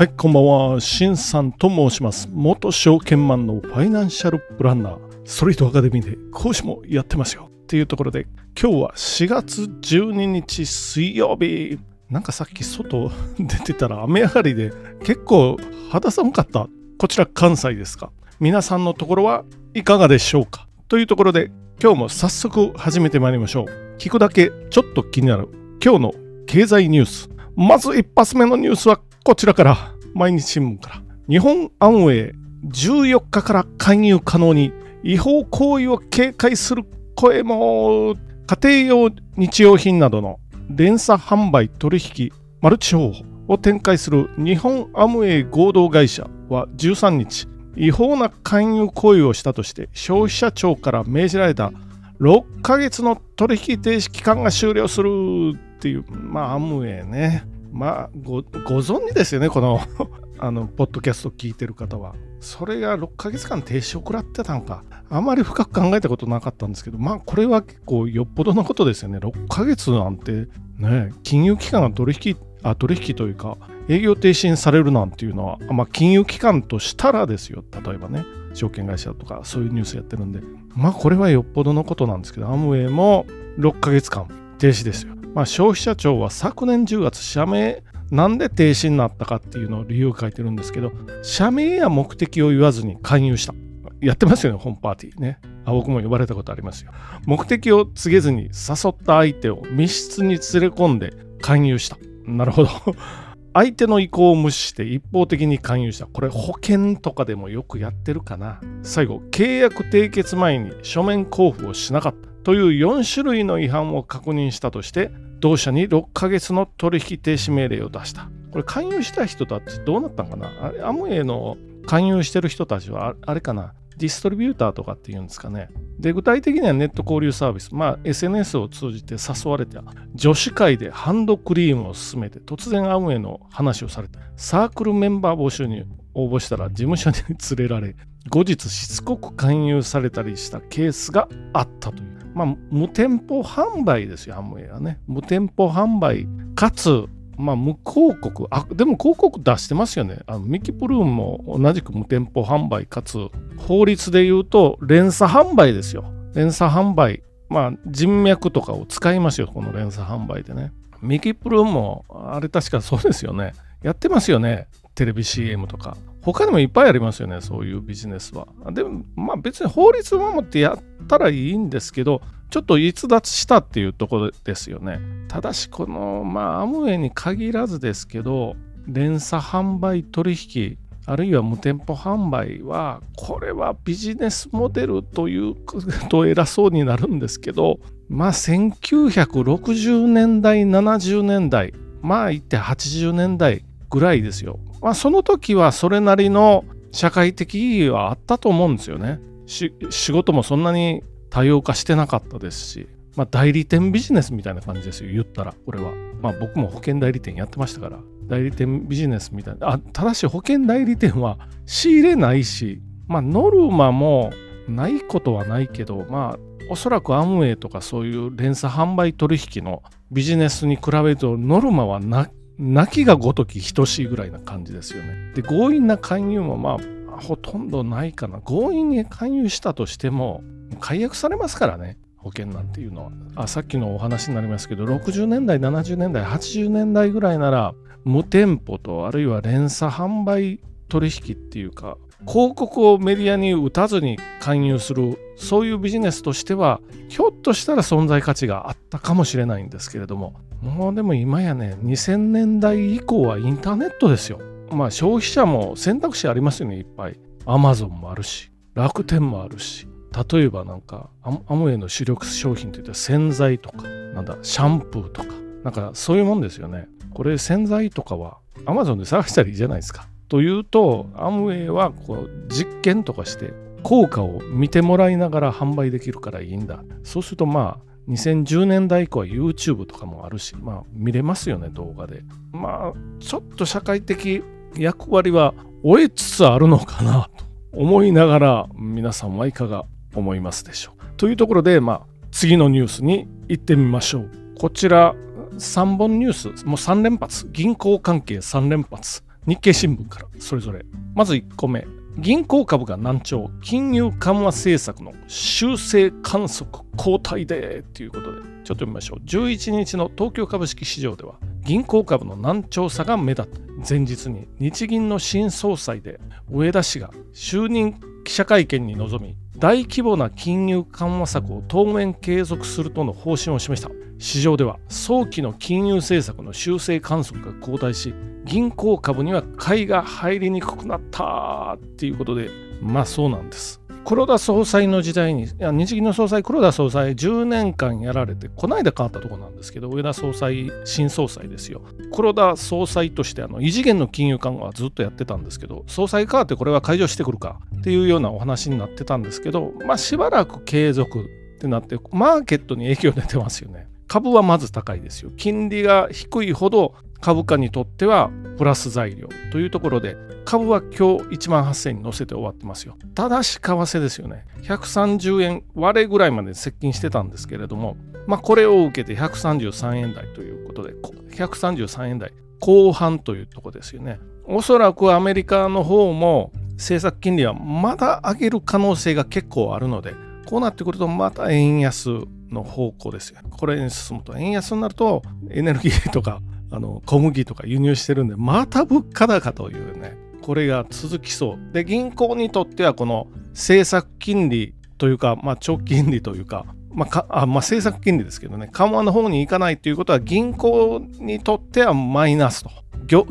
はい、こんばんは。しんさんと申します。元証券マンのファイナンシャルプランナー、ストリートアカデミーで講師もやってますよ。っていうところで、今日は4月12日水曜日。なんかさっき外 出てたら雨上がりで結構肌寒かった。こちら関西ですか。皆さんのところはいかがでしょうかというところで、今日も早速始めてまいりましょう。聞くだけちょっと気になる今日の経済ニュース。まず一発目のニュースはこちらから、毎日新聞から。日本アンウェイ14日から勧誘可能に違法行為を警戒する声も家庭用日用品などの連鎖販売取引マルチ商法を展開する日本アムウェイ合同会社は13日違法な勧誘行為をしたとして消費者庁から命じられた6ヶ月の取引停止期間が終了するっていうまあアムウェイねまあご存知ですよねこの あのポッドキャスト聞いてる方は。それが6ヶ月間停止を食らってたんか。あまり深く考えたことなかったんですけどまあこれは結構よっぽどのことですよね。6ヶ月なんてね金融機関が取引あ取引というか営業停止にされるなんていうのは、まあ、金融機関としたらですよ。例えばね証券会社とかそういうニュースやってるんで。まあこれはよっぽどのことなんですけどアムウェイも6ヶ月間停止ですよ。まあ、消費者庁は昨年10月、社名、なんで停止になったかっていうのを理由を書いてるんですけど、社名や目的を言わずに勧誘した。やってますよね、本パーティーね。あ僕も呼ばれたことありますよ。目的を告げずに誘った相手を密室に連れ込んで勧誘した。なるほど。相手の意向を無視して一方的に勧誘した。これ保険とかでもよくやってるかな。最後、契約締結前に書面交付をしなかった。という4種類の違反を確認したとして同社に6ヶ月の取引停止命令を出した。これ勧誘した人たちどうなったんかな？アムウェイの勧誘してる人たちはあれかな？ディストリビューターとかっていうんですかね。で、具体的にはネット交流サービス、まあ SNS を通じて誘われて、女子会でハンドクリームを勧めて、突然アムウェイの話をされた。サークルメンバー募集に応募したら事務所に連れられ、後日しつこく勧誘されたりしたケースがあったという。まあ、無店舗販売ですよ、アムウェイはね。無店舗販売、かつ、まあ、無広告、あ、でも広告出してますよね。あのミキプルーンも同じく無店舗販売、かつ、法律で言うと、連鎖販売ですよ。連鎖販売。まあ、人脈とかを使いますよ、この連鎖販売でね。ミキプルーンも、あれ確かそうですよね。やってますよね。テレビ CM とか。他にもいっぱいありますよね、そういうビジネスは。でも、まあ別に法律を守ってやったらいいんですけど、ちょっと逸脱したっていうところですよね。ただし、この、まあアムウェイに限らずですけど、連鎖販売取引、あるいは無店舗販売は、これはビジネスモデルという と偉そうになるんですけど、まあ1960年代、70年代、まあ言って80年代ぐらいですよ。まあ、その時はそれなりの社会的意義はあったと思うんですよね。仕事もそんなに多様化してなかったですし、まあ、代理店ビジネスみたいな感じですよ、言ったら、これは。まあ、僕も保険代理店やってましたから、代理店ビジネスみたいな。あ、ただし保険代理店は仕入れないし、まあ、ノルマもないことはないけど、まあ、おそらくアムウェイとかそういう連鎖販売取引のビジネスに比べるとノルマはな泣きがごとき等しいぐらいな感じですよね。で、強引な勧誘もまあ、ほとんどないかな。強引に勧誘したとしても、解約されますからね。保険なんていうのは。あ、さっきのお話になりますけど、60年代、70年代、80年代ぐらいなら、無店舗と、あるいは連鎖販売取引っていうか、広告をメディアに打たずに勧誘するそういうビジネスとしてはひょっとしたら存在価値があったかもしれないんですけれどももうでも今やね2000年代以降はインターネットですよ。まあ消費者も選択肢ありますよねいっぱい。アマゾンもあるし楽天もあるし。例えばなんかアムウェイの主力商品といったら洗剤とかなんだシャンプーとか。なんかそういうもんですよね。これ洗剤とかはアマゾンで探したらいいじゃないですか。というとアムウェイはこう実験とかして効果を見てもらいながら販売できるからいいんだ。そうするとまあ2010年代以降は YouTube とかもあるし、まあ見れますよね、動画で。まあ、ちょっと社会的役割は終えつつあるのかなと思いながら皆さんはいかが思いますでしょう。というところで、まあ、次のニュースに行ってみましょう。こちら3本ニュース、もう3連発、銀行関係3連発。日経新聞からそれぞれ。まず1個目。銀行株が難聴、金融緩和政策の修正観測後退でということで、ちょっと見ましょう。11日の東京株式市場では、銀行株の難聴さが目立った。前日に日銀の新総裁で上田氏が就任記者会見に臨み、大規模な金融緩和策を当面継続するとの方針を示した。市場では早期の金融政策の修正観測が後退し、銀行株には買いが入りにくくなったっていうことで、まあそうなんです。黒田総裁の時代に、いや日銀の総裁、黒田総裁10年間やられて、この間変わったところなんですけど、上田総裁、新総裁ですよ。黒田総裁としてあの異次元の金融緩和はずっとやってたんですけど、総裁変わってこれは解除してくるかっていうようなお話になってたんですけど、まあしばらく継続ってなって、マーケットに影響出てますよね。株はまず高いですよ。金利が低いほど株価にとってはプラス材料というところで株は今日1万8000に乗せて終わってますよ。ただし為替ですよね。130円割れぐらいまで接近してたんですけれども、まあ、これを受けて133円台ということで133円台後半というとこですよね。おそらくアメリカの方も政策金利はまだ上げる可能性が結構あるのでこうなってくるとまた円安の方向ですよ。これに進むと円安になるとエネルギーとかあの小麦とか輸入してるんでまた物価高というねこれが続きそう。で銀行にとってはこの政策金利というか、まあ、長期金利というかまあ、あまあ、政策金利ですけどね緩和の方に行かないということは銀行にとってはマイナスと。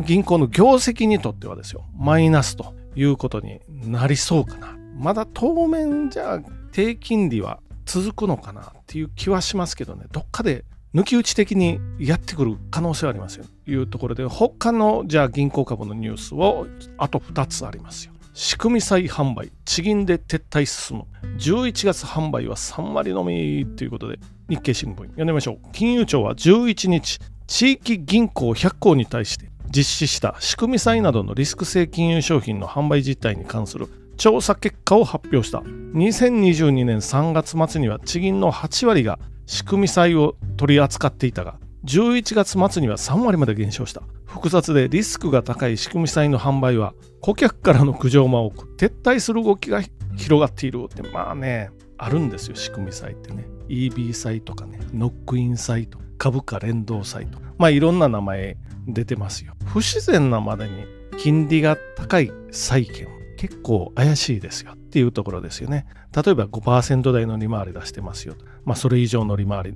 銀行の業績にとってはですよマイナスということになりそうかな。まだ当面じゃあ低金利は続くのかなっていう気はしますけどねどっかで抜き打ち的にやってくる可能性はありますよ。というところで他のじゃあ銀行株のニュースをあと2つありますよ。仕組み債販売地銀で撤退進む。11月販売は3割のみということで日経新聞読んでみましょう。金融庁は11日地域銀行100行に対して実施した仕組み債などのリスク性金融商品の販売実態に関する調査結果を発表した。2022年3月末には地銀の8割が仕組み債を取り扱っていたが11月末には3割まで減少した。複雑でリスクが高い仕組み債の販売は顧客からの苦情も多く撤退する動きが広がっているってまあねあるんですよ仕組み債ってね。EB 債とかねノックイン債とか株価連動債とまあいろんな名前出てますよ。不自然なまでに金利が高い債券結構怪しいですよっていうところですよね例えば5%台の利回り出してますよまあ、それ以上の利回り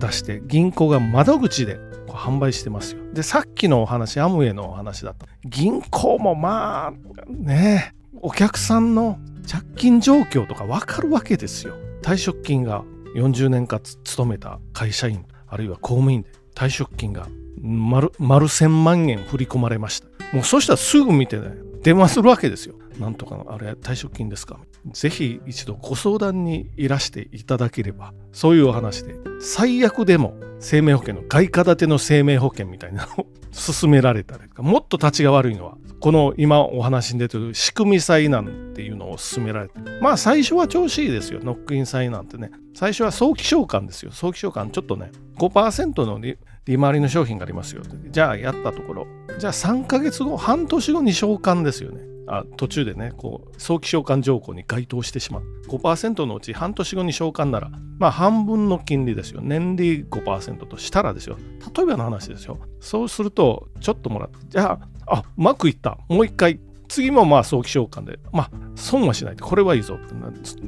出して銀行が窓口で販売してますよ。でさっきのお話アムウェイのお話だと銀行もまあねお客さんの借金状況とか分かるわけですよ。退職金が40年間勤めた会社員あるいは公務員で退職金が丸丸1000万円振り込まれました。もうそしたらすぐ見てね電話するわけですよ。なんとかのあれ退職金ですか。ぜひ一度ご相談にいらしていただければ。そういうお話で最悪でも生命保険の外貨建ての生命保険みたいなのを 勧められたりもっと立ちが悪いのはこの今お話に出てる仕組み債なんていうのを勧められてまあ最初は調子いいですよ。ノックイン債なんてね。最初は早期償還ですよ。早期償還ちょっとね5%の利回りの商品がありますよ。じゃあやったところ。じゃあ3ヶ月後半年後に償還ですよね。あ途中でねこう早期償還条項に該当してしまう。5%のうち半年後に償還ならまあ半分の金利ですよ。年利5%としたらですよ。例えばの話ですよ。そうするとちょっともらってじゃああうまくいった。もう一回。次もまあ早期償還で。まあ損はしない。これはいいぞ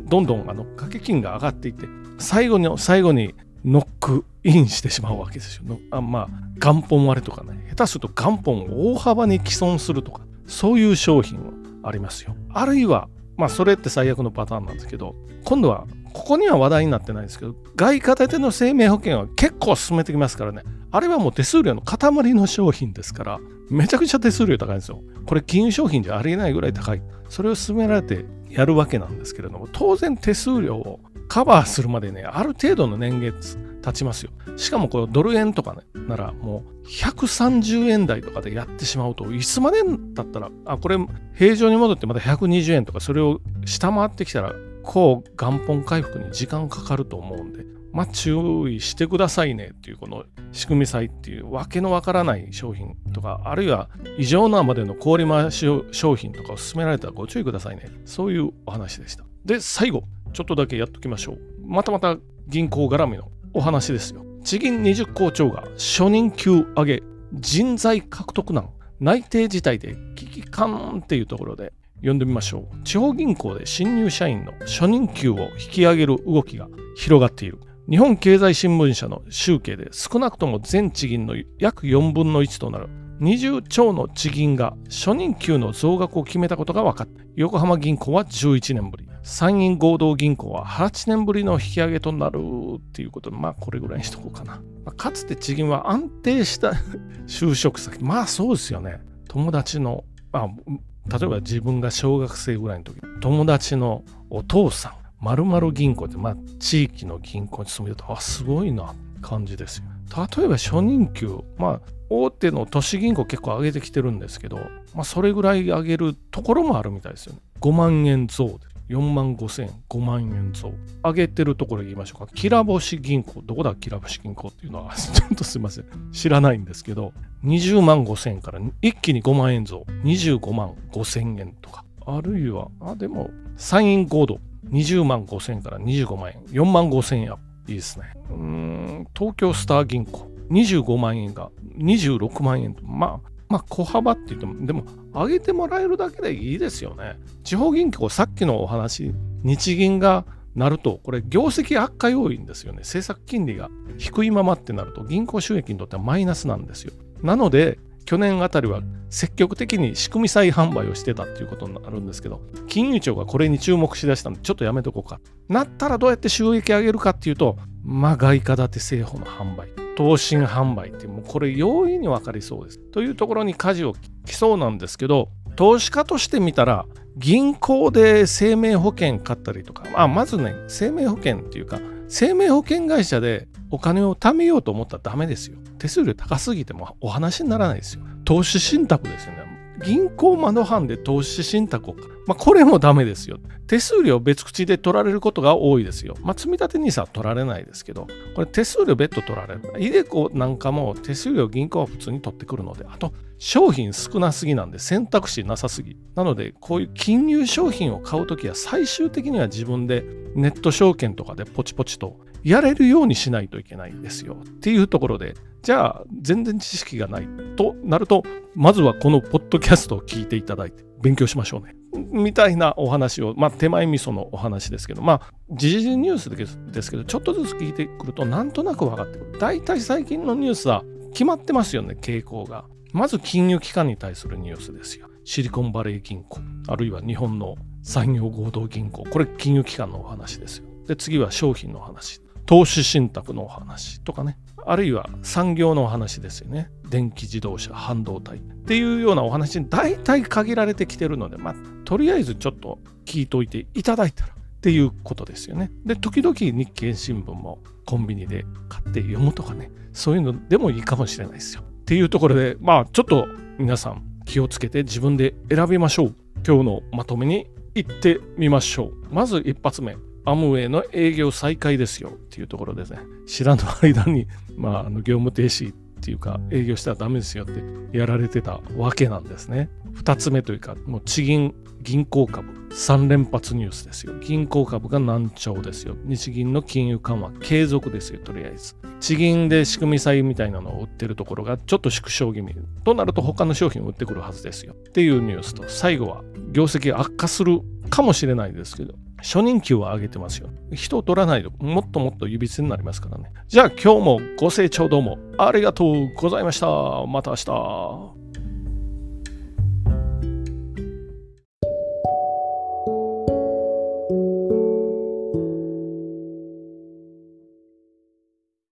どんどんあの掛け金が上がっていって最後に最後にノックインしてしまうわけですよ。あまあ元本割れとかね下手すると元本を大幅に毀損するとかそういう商品はありますよ。あるいは、まあそれって最悪のパターンなんですけど、今度はここには話題になってないんですけど、外貨建ての生命保険は結構進めてきますからね。あれはもう手数料の塊の商品ですから、めちゃくちゃ手数料高いんですよ。これ金融商品じゃありえないぐらい高い。それを勧められてやるわけなんですけれども、当然手数料をカバーするまでね、ある程度の年月経ちますよ。しかもこのドル円とかね、ならもう130円台とかでやってしまうと、いつまでだったら、あ、これ平常に戻ってまた120円とかそれを下回ってきたら構元本回復に時間かかると思うんで、まあ、注意してくださいねっていうこの仕組み債っていうわけのわからない商品とかあるいは異常なまでの氷回し商品とかを勧められたらご注意くださいね。そういうお話でした。で最後ちょっとだけやっときましょう。またまた銀行絡みのお話ですよ。地銀20校長が初任給上げ人材獲得難内定自体で危機感っていうところで読んでみましょう地方銀行で新入社員の初任給を引き上げる動きが広がっている日本経済新聞社の集計で少なくとも全地銀の約4分の1となる20兆の地銀が初任給の増額を決めたことが分かった。横浜銀行は11年ぶり。参院合同銀行は8年ぶりの引き上げとなるっていうことで、まあこれぐらいにしとこうかな。かつて地銀は安定した就職先。まあそうですよね。友達の、まあ、例えば自分が小学生ぐらいの時、友達のお父さん、まる銀行って、まあ、地域の銀行に勤めると、あ、すごいな感じですよ。例えば初任給、まあ、大手の都市銀行結構上げてきてるんですけど、まあ、それぐらい上げるところもあるみたいですよね。5万円増。4万5千円、5万円増。上げてるところ言いましょうか。きらぼし銀行、どこだ？きらぼし銀行っていうのは、ちょっとすいません。知らないんですけど、20万5千円から一気に5万円増、25万5千円とか。あるいは、あ、でも、サイン合同、20万5千円から25万円、4万5千円ア。いいですね。うん、東京スター銀行、25万円が26万円と、まあ、まあ、小幅って言っても、でも、上げてもらえるだけでいいですよね。地方銀行、さっきのお話、日銀がなると、これ、業績悪化要因ですよね。政策金利が低いままってなると、銀行収益にとってはマイナスなんですよ。なので、去年あたりは積極的に仕組み債販売をしてたっていうことになるんですけど、金融庁がこれに注目しだしたんで、ちょっとやめとこうか。なったらどうやって収益上げるかっていうと、まあ、外貨建て製法の販売。投信販売ってもうこれ容易に分かりそうです。というところに舵をきそうなんですけど投資家として見たら銀行で生命保険買ったりとか、まあ、まずね生命保険っていうか生命保険会社でお金を貯めようと思ったらダメですよ。手数料高すぎてもお話にならないですよ。投資信託ですよね。銀行窓藩で投資信託を、まあ、これもダメですよ。手数料別口で取られることが多いですよ。まあ、積立 NISA は取られないですけど、これ手数料別途取られる。イデコなんかも手数料銀行は普通に取ってくるので、あと商品少なすぎなんで選択肢なさすぎ。なので、こういう金融商品を買うときは最終的には自分でネット証券とかでポチポチとやれるようにしないといけないんですよ。っていうところで、じゃあ全然知識がないとなると、まずはこのポッドキャストを聞いていただいて勉強しましょうね。みたいなお話を、まあ手前味噌のお話ですけど、まあ時事ニュースですけど、ちょっとずつ聞いてくるとなんとなく分かってくる。大体最近のニュースは決まってますよね、傾向が。まず金融機関に対するニュースですよ。シリコンバレー銀行、あるいは日本の産業合同銀行、これ金融機関のお話ですよ。で、次は商品の話。投資信託のお話とかね、あるいは産業のお話ですよね。電気自動車、半導体っていうようなお話に大体限られてきてるので、まあ、とりあえずちょっと聞いといていただいたらっていうことですよね。で、時々日経新聞もコンビニで買って読むとかね、そういうのでもいいかもしれないですよ。っていうところで、まあ、ちょっと皆さん気をつけて自分で選びましょう。今日のまとめに行ってみましょう。まず一発目。アムウェイの営業再開ですよっていうところですね。知らぬ間に、まあ、あの業務停止っていうか営業したらダメですよってやられてたわけなんですね。2つ目というか、もう地銀銀行株3連発ニュースですよ。銀行株が難聴ですよ。日銀の金融緩和継続ですよ、とりあえず。地銀で仕組み債みたいなのを売ってるところがちょっと縮小気味。となると他の商品を売ってくるはずですよ。っていうニュースと、最後は業績悪化するかもしれないですけど、初任給は上げてますよ。人を取らないともっともっと指つになりますからね。じゃあ今日もご清聴どうもありがとうございました。また明日。